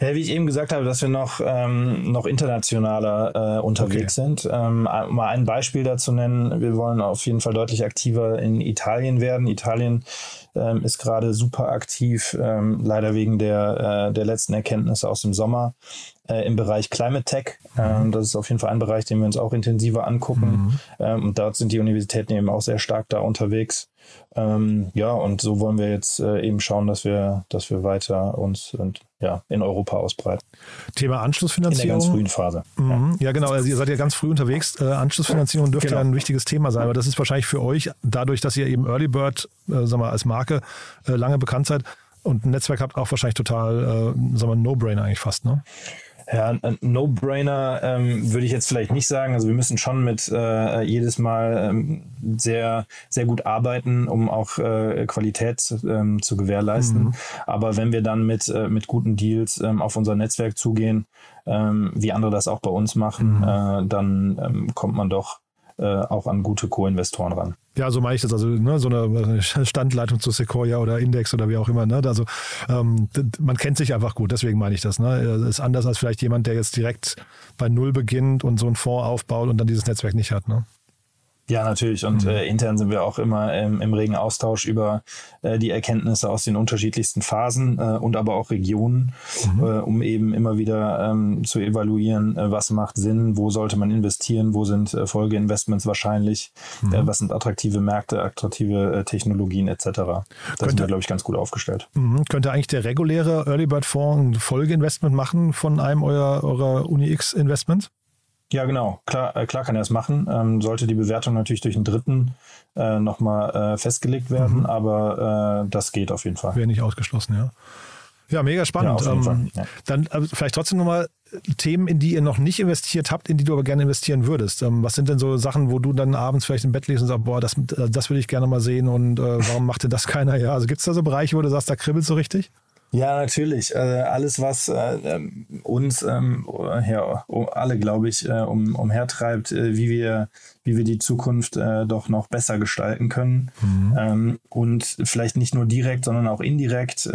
Ja, wie ich eben gesagt habe, dass wir noch, ähm, noch internationaler äh, unterwegs okay. sind. Ähm, um mal ein Beispiel dazu nennen, wir wollen auf jeden Fall deutlich aktiver in Italien werden. Italien ähm, ist gerade super aktiv, ähm, leider wegen der, äh, der letzten Erkenntnisse aus dem Sommer äh, im Bereich Climate Tech. Mhm. Ähm, das ist auf jeden Fall ein Bereich, den wir uns auch intensiver angucken. Mhm. Ähm, und dort sind die Universitäten eben auch sehr stark da unterwegs. Ähm, ja, und so wollen wir jetzt äh, eben schauen, dass wir, dass wir weiter uns und, ja, in Europa ausbreiten. Thema Anschlussfinanzierung. In der ganz frühen Phase. Mhm. Ja. ja. genau. Also ihr seid ja ganz früh unterwegs. Äh, Anschlussfinanzierung dürfte genau. ja ein wichtiges Thema sein, aber das ist wahrscheinlich für euch, dadurch, dass ihr eben Early Bird, äh, sagen wir, als Marke äh, lange bekannt seid und ein Netzwerk habt, auch wahrscheinlich total, äh, sagen wir, No-Brainer eigentlich fast, ne? Ja, No-Brainer ähm, würde ich jetzt vielleicht nicht sagen. Also wir müssen schon mit äh, jedes Mal ähm, sehr, sehr gut arbeiten, um auch äh, Qualität ähm, zu gewährleisten. Mhm. Aber wenn wir dann mit, äh, mit guten Deals ähm, auf unser Netzwerk zugehen, ähm, wie andere das auch bei uns machen, mhm. äh, dann ähm, kommt man doch äh, auch an gute Co-Investoren ran. Ja, so meine ich das. Also ne, so eine Standleitung zu Sequoia oder Index oder wie auch immer. Ne? Also ähm, man kennt sich einfach gut, deswegen meine ich das. Ne? Das ist anders als vielleicht jemand, der jetzt direkt bei Null beginnt und so einen Fonds aufbaut und dann dieses Netzwerk nicht hat. Ne? Ja, natürlich. Und mhm. äh, intern sind wir auch immer ähm, im regen Austausch über äh, die Erkenntnisse aus den unterschiedlichsten Phasen äh, und aber auch Regionen, mhm. Äh, um eben immer wieder ähm, zu evaluieren, äh, was macht Sinn, wo sollte man investieren, wo sind äh, Folgeinvestments wahrscheinlich, mhm. was sind attraktive Märkte, attraktive Technologien etc. Da könnte, sind wir, glaube ich, ganz gut aufgestellt. Mhm. Könnte eigentlich der reguläre Early Bird Fonds ein Folgeinvestment machen von einem eurer, eurer Uni X Investments? Ja, genau. Klar, äh, klar kann er es machen. Ähm, sollte die Bewertung natürlich durch einen Dritten äh, nochmal äh, festgelegt werden, mhm. aber äh, das geht auf jeden Fall. Wäre nicht ausgeschlossen, ja. Ja, mega spannend. Ja, ähm, Fall, ja. Dann äh, vielleicht trotzdem nochmal Themen, in die ihr noch nicht investiert habt, in die du aber gerne investieren würdest. Ähm, was sind denn so Sachen, wo du dann abends vielleicht im Bett liegst und sagst, boah, das, das will ich gerne mal sehen und äh, warum macht denn das keiner? Ja, also gibt es da so Bereiche, wo du sagst, da kribbelt so richtig? Ja, natürlich. Äh, alles, was äh, ähm, uns ähm, ja, alle, glaube ich, äh, um, umhertreibt, wie, wir, wie wir die Zukunft doch noch besser gestalten können. Mhm. Ähm, und vielleicht nicht nur direkt, sondern auch indirekt.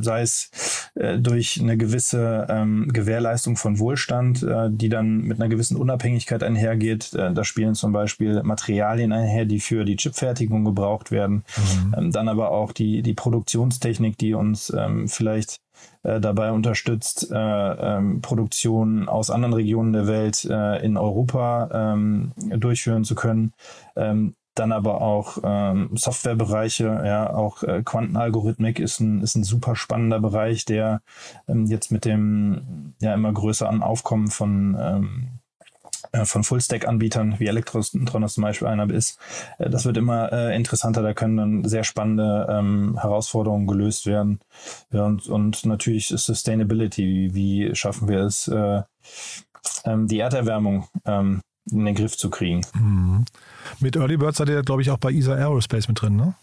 Sei es äh, durch eine gewisse ähm, Gewährleistung von Wohlstand, äh, die dann mit einer gewissen Unabhängigkeit einhergeht. Äh, da spielen zum Beispiel Materialien einher, die für die Chipfertigung gebraucht werden. Ähm, dann aber auch die, die Produktionstechnik, die uns ähm, vielleicht äh, dabei unterstützt, äh, ähm, Produktionen aus anderen Regionen der Welt äh, in Europa ähm, durchführen zu können. Ähm, dann aber auch ähm, Softwarebereiche, ja, auch äh, Quantenalgorithmik ist ein, ist ein super spannender Bereich, der ähm, jetzt mit dem ja immer größeren Aufkommen von ähm, äh, von Full-Stack-Anbietern wie Elektron zum Beispiel einer ist. Äh, Das wird immer äh, interessanter, da können dann sehr spannende ähm, Herausforderungen gelöst werden. Ja, und, und natürlich Sustainability, wie schaffen wir es, äh, ähm, die Erderwärmung ähm, in den Griff zu kriegen. Mhm. Mit Early Bird seid ihr, glaube ich, auch bei ESA Aerospace mit drin, ne?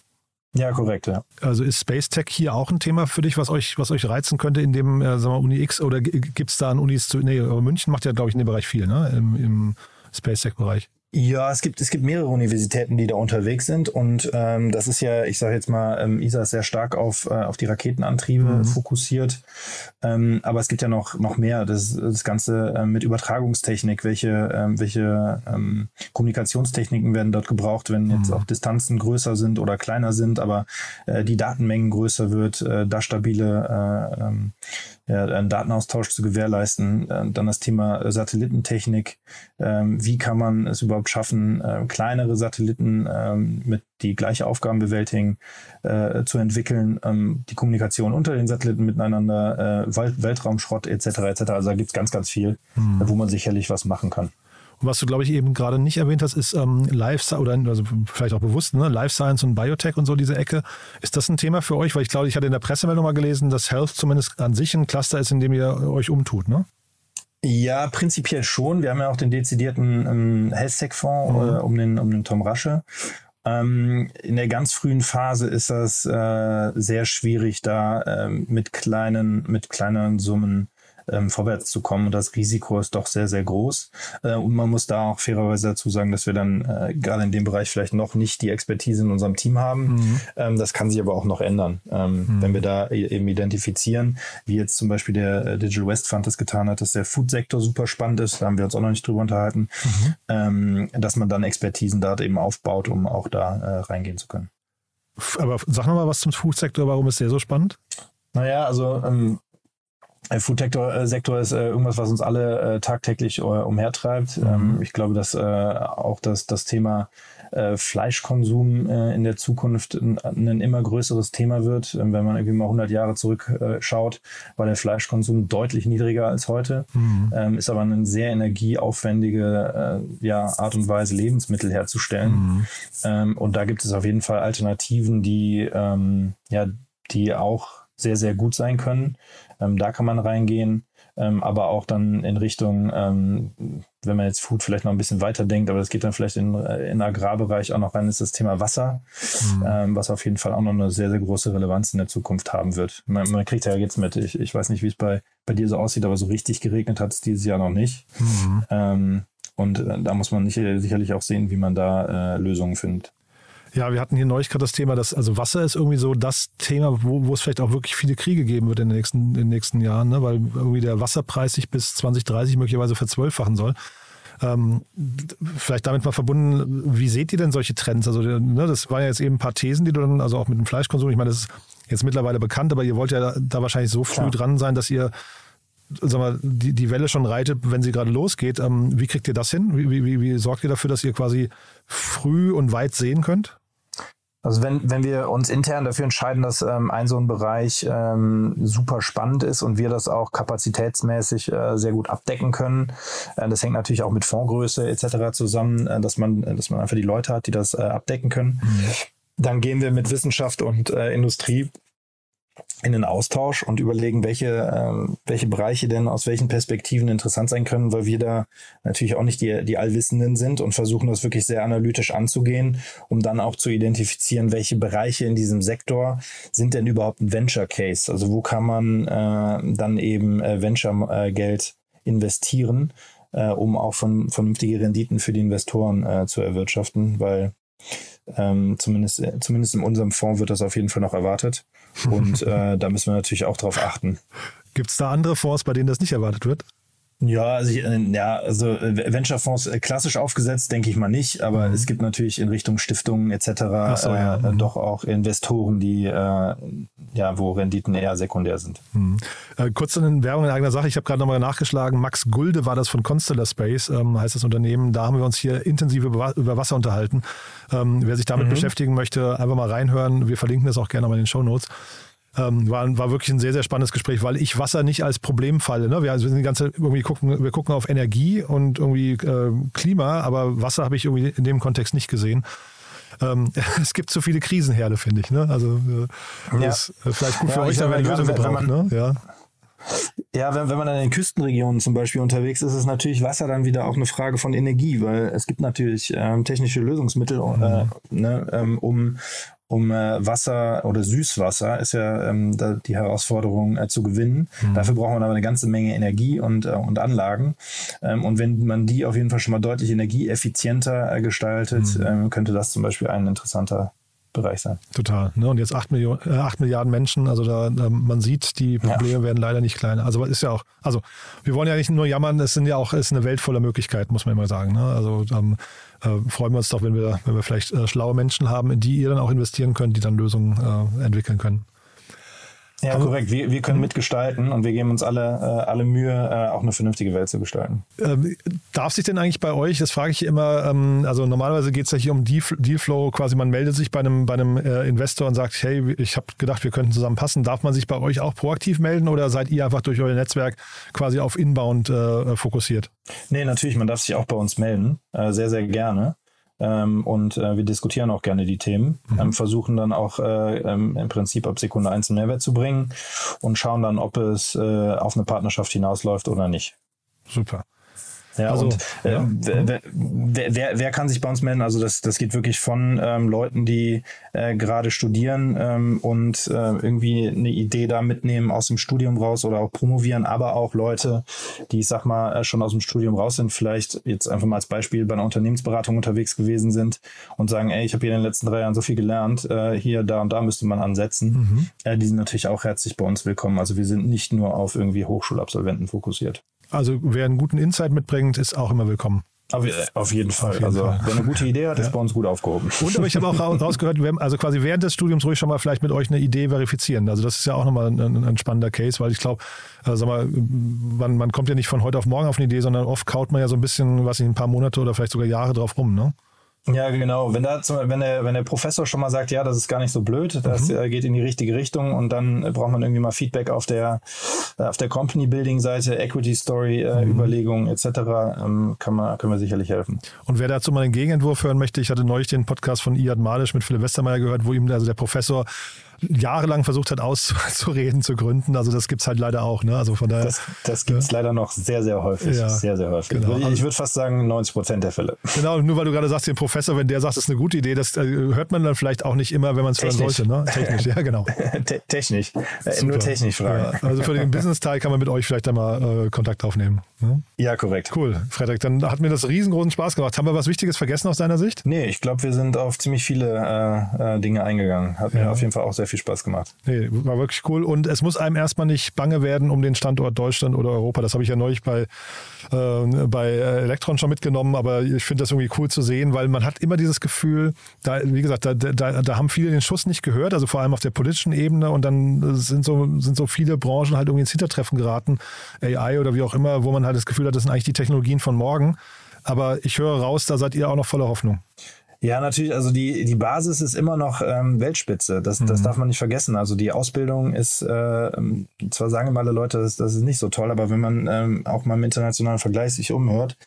Ja, korrekt, ja. Also ist Space Tech hier auch ein Thema für dich, was euch, was euch reizen könnte in dem, äh, sagen wir, Uni X oder gibt es da an Unis zu. Nee, München macht ja, glaube ich, in dem Bereich viel, ne? Im, im Space Tech-Bereich. Ja, es gibt, es gibt mehrere Universitäten, die da unterwegs sind und ähm, das ist ja, ich sage jetzt mal, ähm, ISA ist sehr stark auf, äh, auf die Raketenantriebe Mhm. fokussiert, ähm, aber es gibt ja noch, noch mehr, das, das Ganze ähm, mit Übertragungstechnik, welche, ähm, welche ähm, Kommunikationstechniken werden dort gebraucht, wenn jetzt auch Distanzen größer sind oder kleiner sind, aber äh, die Datenmengen größer wird, äh, da stabile äh, ähm, ja, einen Datenaustausch zu gewährleisten. Äh, Dann das Thema äh, Satellitentechnik. Ähm, Wie kann man es überhaupt schaffen, äh, kleinere Satelliten ähm, mit die gleiche Aufgaben bewältigen, äh, zu entwickeln, ähm, die Kommunikation unter den Satelliten miteinander, äh, Welt- Weltraumschrott etc. etc. Also da gibt's ganz, ganz viel, äh, wo man sicherlich was machen kann. Und was du, glaube ich, eben gerade nicht erwähnt hast, ist ähm, Life oder also vielleicht auch bewusst, ne? Life Science und Biotech und so diese Ecke. Ist das ein Thema für euch? Weil ich glaube, ich hatte in der Pressemeldung mal gelesen, dass Health zumindest an sich ein Cluster ist, in dem ihr euch umtut, ne? Ja, prinzipiell schon. Wir haben ja auch den dezidierten ähm, Health-Tech-Fonds Mhm. äh, um, den, um den Tom Rasche. Ähm, in der ganz frühen Phase ist das äh, sehr schwierig, da ähm, mit kleinen, mit kleineren Summen ähm, vorwärts zu kommen. Und das Risiko ist doch sehr, sehr groß. Äh, und man muss da auch fairerweise dazu sagen, dass wir dann äh, gerade in dem Bereich vielleicht noch nicht die Expertise in unserem Team haben. Ähm, das kann sich aber auch noch ändern, ähm, wenn wir da e- eben identifizieren, wie jetzt zum Beispiel der äh, Digital West Fund das getan hat, dass der Food-Sektor super spannend ist. Da haben wir uns auch noch nicht drüber unterhalten, ähm, dass man dann Expertisen da eben aufbaut, um auch da äh, reingehen zu können. Aber sag nochmal was zum Food-Sektor, warum ist der so spannend? Naja, also ähm, Food-Sektor äh, ist äh, irgendwas, was uns alle äh, tagtäglich äh, umhertreibt. Ähm, ich glaube, dass äh, auch das, das Thema äh, Fleischkonsum äh, in der Zukunft ein, ein immer größeres Thema wird. Ähm, wenn man irgendwie mal 100 Jahre zurückschaut, äh, schaut, war der Fleischkonsum deutlich niedriger als heute. Ähm, ist aber eine sehr energieaufwendige äh, ja, Art und Weise, Lebensmittel herzustellen. Ähm, und da gibt es auf jeden Fall Alternativen, die, ja, die auch sehr, sehr gut sein können. Ähm, da kann man reingehen, ähm, aber auch dann in Richtung, ähm, wenn man jetzt Food vielleicht noch ein bisschen weiter denkt, aber das geht dann vielleicht in, äh, in den Agrarbereich auch noch rein, ist das Thema Wasser, ähm, was auf jeden Fall auch noch eine sehr, sehr große Relevanz in der Zukunft haben wird. Man, man kriegt ja jetzt mit, ich, ich weiß nicht, wie es bei, bei dir so aussieht, aber so richtig geregnet hat es dieses Jahr noch nicht. Ähm, und äh, da muss man nicht, sicherlich auch sehen, wie man da äh, Lösungen findet. Ja, wir hatten hier neulich gerade das Thema, dass also Wasser ist irgendwie so das Thema, wo, wo es vielleicht auch wirklich viele Kriege geben wird in den nächsten, in den nächsten Jahren, ne? weil irgendwie der Wasserpreis sich bis 2030 möglicherweise verzwölffachen soll. Ähm, vielleicht damit mal verbunden, wie seht ihr denn solche Trends? Also, ne, das waren ja jetzt eben ein paar Thesen, die du dann, also auch mit dem Fleischkonsum, ich meine, das ist jetzt mittlerweile bekannt, aber ihr wollt ja da, da wahrscheinlich so früh Klar. dran sein, dass ihr sag mal, die, die Welle schon reitet, wenn sie gerade losgeht. Ähm, wie kriegt ihr das hin? Wie, wie, wie, wie sorgt ihr dafür, dass ihr quasi früh und weit sehen könnt? Also wenn, wenn wir uns intern dafür entscheiden, dass ähm, ein so ein Bereich ähm, super spannend ist und wir das auch kapazitätsmäßig äh, sehr gut abdecken können, äh, das hängt natürlich auch mit Fondsgröße etc. zusammen, äh, dass man, dass man einfach die Leute hat, die das äh, abdecken können. Dann gehen wir mit Wissenschaft und äh, Industrie in den Austausch und überlegen, welche, ähm, welche Bereiche denn aus welchen Perspektiven interessant sein können, weil wir da natürlich auch nicht die, die Allwissenden sind und versuchen das wirklich sehr analytisch anzugehen, um dann auch zu identifizieren, welche Bereiche in diesem Sektor sind denn überhaupt ein Venture Case. Also wo kann man äh, dann eben äh, Venture-Geld investieren, äh, um auch von, vernünftige Renditen für die Investoren äh, zu erwirtschaften, weil ähm, zumindest, zumindest in unserem Fonds wird das auf jeden Fall noch erwartet. Und äh, da müssen wir natürlich auch drauf achten. Gibt es da andere Fonds, bei denen das nicht erwartet wird? Ja, also, äh, ja, also äh, Venture-Fonds äh, klassisch aufgesetzt, denke ich mal nicht, aber mhm. es gibt natürlich in Richtung Stiftungen etc. So, ja. äh, mhm. doch auch Investoren, die äh, ja, wo Renditen eher sekundär sind. Mhm. Äh, kurz eine Werbung in eigener Sache. Ich habe gerade nochmal nachgeschlagen. Max Gulde war das von Constellar Space, ähm, heißt das Unternehmen. Da haben wir uns hier intensiv über, über Wasser unterhalten. Ähm, wer sich damit mhm. beschäftigen möchte, einfach mal reinhören. Wir verlinken das auch gerne mal in den Show Notes. Ähm, war, war wirklich ein sehr, sehr spannendes Gespräch, weil ich Wasser nicht als Problem falle. Ne? Wir, also wir ganze irgendwie gucken, wir gucken auf Energie und irgendwie äh, Klima, aber Wasser habe ich irgendwie in dem Kontext nicht gesehen. Ähm, es gibt zu viele Krisenherde, finde ich. Ne? Also äh, ja. ist vielleicht gut für ja, euch, da werden Lösungen gebraucht. Ne? Ja. Ja, wenn, wenn man in den Küstenregionen zum Beispiel unterwegs ist, ist natürlich Wasser dann wieder auch eine Frage von Energie, weil es gibt natürlich ähm, technische Lösungsmittel, äh, mhm. ne, ähm, um, um äh, Wasser oder Süßwasser ist ja ähm, da die Herausforderung äh, zu gewinnen. Mhm. Dafür braucht man aber eine ganze Menge Energie und, äh, und Anlagen. Ähm, und wenn man die auf jeden Fall schon mal deutlich energieeffizienter äh, gestaltet, mhm. ähm, könnte das zum Beispiel ein interessanter Bereich sein. Total. Ne? Und jetzt 8, Millionen, äh, 8 Milliarden Menschen, also da, da, man sieht, die Probleme ja. werden leider nicht kleiner. Also ist ja auch, also wir wollen ja nicht nur jammern, es sind ja auch, es ist eine Welt voller Möglichkeiten, muss man immer sagen. Ne? Also ähm, äh, freuen wir uns doch, wenn wir, wenn wir vielleicht äh, schlaue Menschen haben, in die ihr dann auch investieren könnt, die dann Lösungen äh, entwickeln können. Ja, korrekt. Wir, wir können mitgestalten und wir geben uns alle, äh, alle Mühe, äh, auch eine vernünftige Welt zu gestalten. Ähm, darf sich denn eigentlich bei euch, das frage ich immer, ähm, also normalerweise geht es ja hier um Dealflow, quasi man meldet sich bei einem, bei einem äh, Investor und sagt, hey, ich habe gedacht, wir könnten zusammenpassen. Darf man sich bei euch auch proaktiv melden oder seid ihr einfach durch euer Netzwerk quasi auf Inbound äh, fokussiert? Nee, natürlich, man darf sich auch bei uns melden, äh, sehr, sehr gerne. Ähm, und äh, wir diskutieren auch gerne die Themen, mhm. ähm, versuchen dann auch äh, ähm, im Prinzip ab Sekunde eins einen Mehrwert zu bringen und schauen dann, ob es äh, auf eine Partnerschaft hinausläuft oder nicht. Super. Ja, also, und äh, ja. Wer, wer, wer, wer, kann sich bei uns melden? Also das, das geht wirklich von ähm, Leuten, die äh, gerade studieren ähm, und äh, irgendwie eine Idee da mitnehmen aus dem Studium raus oder auch promovieren, aber auch Leute, die, ich sag mal, äh, schon aus dem Studium raus sind, vielleicht jetzt einfach mal als Beispiel bei einer Unternehmensberatung unterwegs gewesen sind und sagen, ey, ich habe hier in den letzten drei Jahren so viel gelernt, äh, hier, da und da müsste man ansetzen. Mhm. Äh, die sind natürlich auch herzlich bei uns willkommen. Also wir sind nicht nur auf irgendwie Hochschulabsolventen fokussiert. Also wer einen guten Insight mitbringt, ist auch immer willkommen. Auf, auf, jeden Fall. Auf jeden also, Fall. wer eine gute Idee hat, ist ja. bei uns gut aufgehoben. Und aber ich habe auch rausgehört, also quasi während des Studiums ruhig schon mal vielleicht mit euch eine Idee verifizieren. Also das ist ja auch nochmal ein, ein spannender Case, weil ich glaube, also sag mal, man, man kommt ja nicht von heute auf morgen auf eine Idee, sondern oft kaut man ja so ein bisschen, was ich, ein paar Monate oder vielleicht sogar Jahre drauf rum, ne? Ja, genau. Wenn, da, wenn, der, wenn der Professor schon mal sagt, ja, das ist gar nicht so blöd, das mhm. Äh, geht in die richtige Richtung und dann braucht man irgendwie mal Feedback auf der, äh, auf der Company-Building-Seite, Equity-Story-Überlegungen äh, mhm. etc., ähm, kann man, können wir sicherlich helfen. Und wer dazu mal einen Gegenentwurf hören möchte, ich hatte neulich den Podcast von Iad Malisch mit Philipp Westermeier gehört, wo ihm also der Professor jahrelang versucht hat auszureden, zu gründen. Also das gibt es halt leider auch. Ne? Also von daher, das das gibt es ja. leider noch sehr, sehr häufig. Ja, sehr, sehr häufig. Genau. Ich, ich würde fast sagen 90 Prozent der Fälle. Genau, nur weil du gerade sagst, den Professor, wenn der sagt, das ist eine gute Idee, das äh, hört man dann vielleicht auch nicht immer, wenn man es hören sollte. Ne? Technisch, ja genau. Te technisch, äh, nur technisch fragen. Ja, also für den Business-Teil kann man mit euch vielleicht einmal äh, Kontakt aufnehmen. Ne? Ja, korrekt. Cool, Frederik, dann hat mir das riesengroßen Spaß gemacht. Haben wir was Wichtiges vergessen aus deiner Sicht? Nee, ich glaube, wir sind auf ziemlich viele äh, äh, Dinge eingegangen. Hat mir auf jeden Fall auch sehr viel Spaß gemacht. Nee, war wirklich cool. Und es muss einem erstmal nicht bange werden um den Standort Deutschland oder Europa. Das habe ich ja neulich bei, äh, bei Elektron schon mitgenommen, aber ich finde das irgendwie cool zu sehen, weil man hat immer dieses Gefühl, da, wie gesagt, da, da, da haben viele den Schuss nicht gehört, also vor allem auf der politischen Ebene und dann sind so, sind so viele Branchen halt irgendwie ins Hintertreffen geraten, AI oder wie auch immer, wo man halt das Gefühl hat, das sind eigentlich die Technologien von morgen. Aber ich höre raus, da seid ihr auch noch voller Hoffnung. Ja, natürlich. Also die, die Basis ist immer noch ähm, Weltspitze. Das, das Mhm. darf man nicht vergessen. Also die Ausbildung ist, äh, zwar sagen immer alle Leute, das, das ist nicht so toll, aber wenn man ähm, auch mal im internationalen Vergleich sich umhört,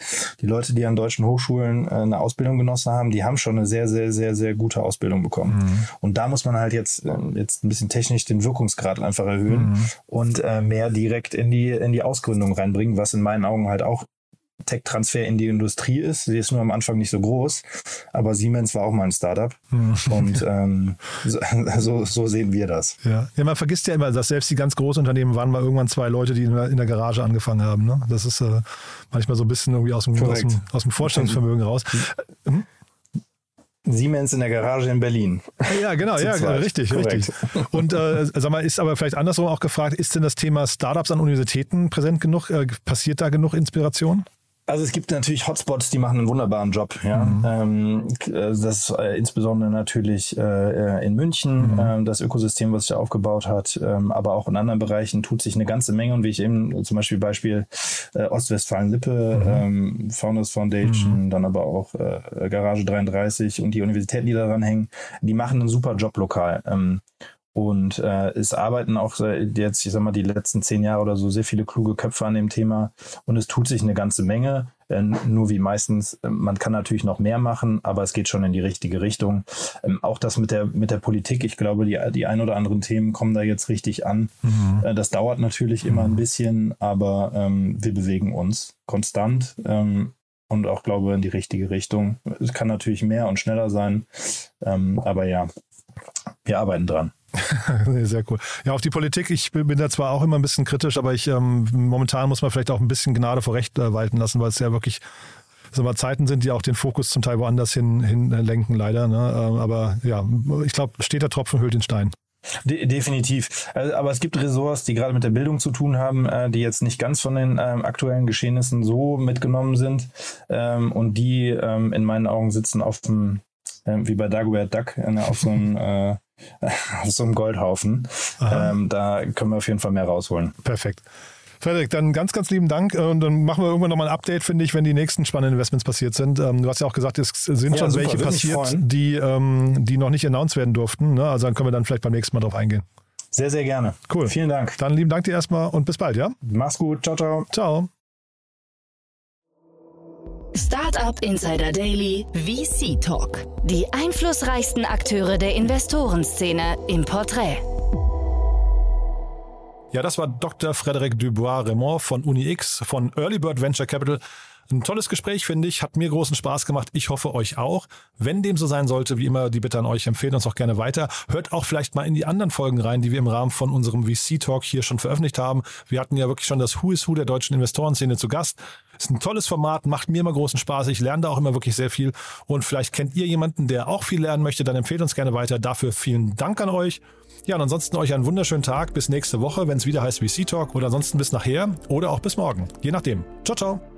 die Leute, die an deutschen Hochschulen äh, eine Ausbildung genossen haben, die haben schon eine sehr, sehr, sehr, sehr gute Ausbildung bekommen. Mhm. Und da muss man halt jetzt, ähm, jetzt ein bisschen technisch den Wirkungsgrad einfach erhöhen Mhm. und äh, mehr direkt in die, in die Ausgründung reinbringen, was in meinen Augen halt auch Tech-Transfer in die Industrie ist. Sie ist nur am Anfang nicht so groß, aber Siemens war auch mal ein Startup. Mhm. Und ähm, so, so, sehen wir das. Ja. ja, man vergisst ja immer, dass selbst die ganz großen Unternehmen waren mal irgendwann zwei Leute, die in der, Garage angefangen haben. Ne? Das ist äh, manchmal so ein bisschen irgendwie aus dem, aus dem, aus dem Vorstellungsvermögen raus. Siemens in der Garage in Berlin. Ja, genau, ja, zweit. richtig, Korrekt. richtig. Und äh, sag mal, ist aber vielleicht andersrum auch gefragt, ist denn das Thema Startups an Universitäten präsent genug? Äh, passiert da genug Inspiration? Also es gibt natürlich Hotspots, die machen einen wunderbaren Job. Ja, ähm, k- äh, das ist äh, insbesondere natürlich äh, äh, in München ähm, das Ökosystem, was sich da aufgebaut hat, ähm, aber auch in anderen Bereichen tut sich eine ganze Menge. Und wie ich eben zum Beispiel Beispiel äh, Ostwestfalen-Lippe, ähm, Founders Foundation, dann aber auch äh, Garage 33 und die Universitäten, die daran hängen, die machen einen super Job lokal. Und äh, es arbeiten auch seit jetzt, ich sag mal, die letzten zehn Jahre oder so sehr viele kluge Köpfe an dem Thema. Und es tut sich eine ganze Menge. Äh, nur wie meistens, äh, man kann natürlich noch mehr machen, aber es geht schon in die richtige Richtung. Ähm, auch das mit der, mit der Politik, ich glaube, die, die ein oder anderen Themen kommen da jetzt richtig an. Äh, das dauert natürlich immer ein bisschen, aber ähm, wir bewegen uns konstant. Ähm, und auch, glaube in die richtige Richtung. Es kann natürlich mehr und schneller sein, ähm, aber ja, wir arbeiten dran. Sehr cool. Ja, auf die Politik, ich bin da zwar auch immer ein bisschen kritisch, aber ich ähm, momentan muss man vielleicht auch ein bisschen Gnade vor Recht äh, walten lassen, weil es ja wirklich sag mal, Zeiten sind, die auch den Fokus zum Teil woanders hin, hin äh, lenken, leider. Ne? Ähm, aber ja, ich glaube, steht der Tropfen hüllt den Stein. De definitiv. Also, aber es gibt Ressorts, die gerade mit der Bildung zu tun haben, äh, die jetzt nicht ganz von den ähm, aktuellen Geschehnissen so mitgenommen sind ähm, und die in meinen Augen sitzen auf dem, wie bei Dagobert Duck, äh, auf so einem so einem Goldhaufen. Ähm, da können wir auf jeden Fall mehr rausholen. Perfekt. Frederik, dann ganz, ganz lieben Dank äh, und dann machen wir irgendwann nochmal ein Update, finde ich, wenn die nächsten spannenden Investments passiert sind. Ähm, du hast ja auch gesagt, es sind Ja, schon super, welche passiert, die, ähm, die noch nicht announced werden durften. Ne? Also dann können wir dann vielleicht beim nächsten Mal drauf eingehen. Sehr, sehr gerne. Cool. Vielen Dank. Dann lieben Dank dir erstmal und bis bald, ja? Mach's gut. Ciao, ciao. Ciao. Startup Insider Daily VC Talk. Die einflussreichsten Akteure der Investorenszene im Porträt. Ja, das war Dr. Frederic Dubois-Raymond von UniX, von Early Bird Venture Capital. Ein tolles Gespräch, finde ich. Hat mir großen Spaß gemacht. Ich hoffe, euch auch. Wenn dem so sein sollte, wie immer, die Bitte an euch, empfehlen uns auch gerne weiter. Hört auch vielleicht mal in die anderen Folgen rein, die wir im Rahmen von unserem VC-Talk hier schon veröffentlicht haben. Wir hatten ja wirklich schon das Who is Who der deutschen Investorenszene zu Gast. Ist ein tolles Format, macht mir immer großen Spaß. Ich lerne da auch immer wirklich sehr viel. Und vielleicht kennt ihr jemanden, der auch viel lernen möchte, dann empfehlt uns gerne weiter. Dafür vielen Dank an euch. Ja, und ansonsten euch einen wunderschönen Tag. Bis nächste Woche, wenn es wieder heißt VC Talk. Oder ansonsten bis nachher oder auch bis morgen. Je nachdem. Ciao, ciao.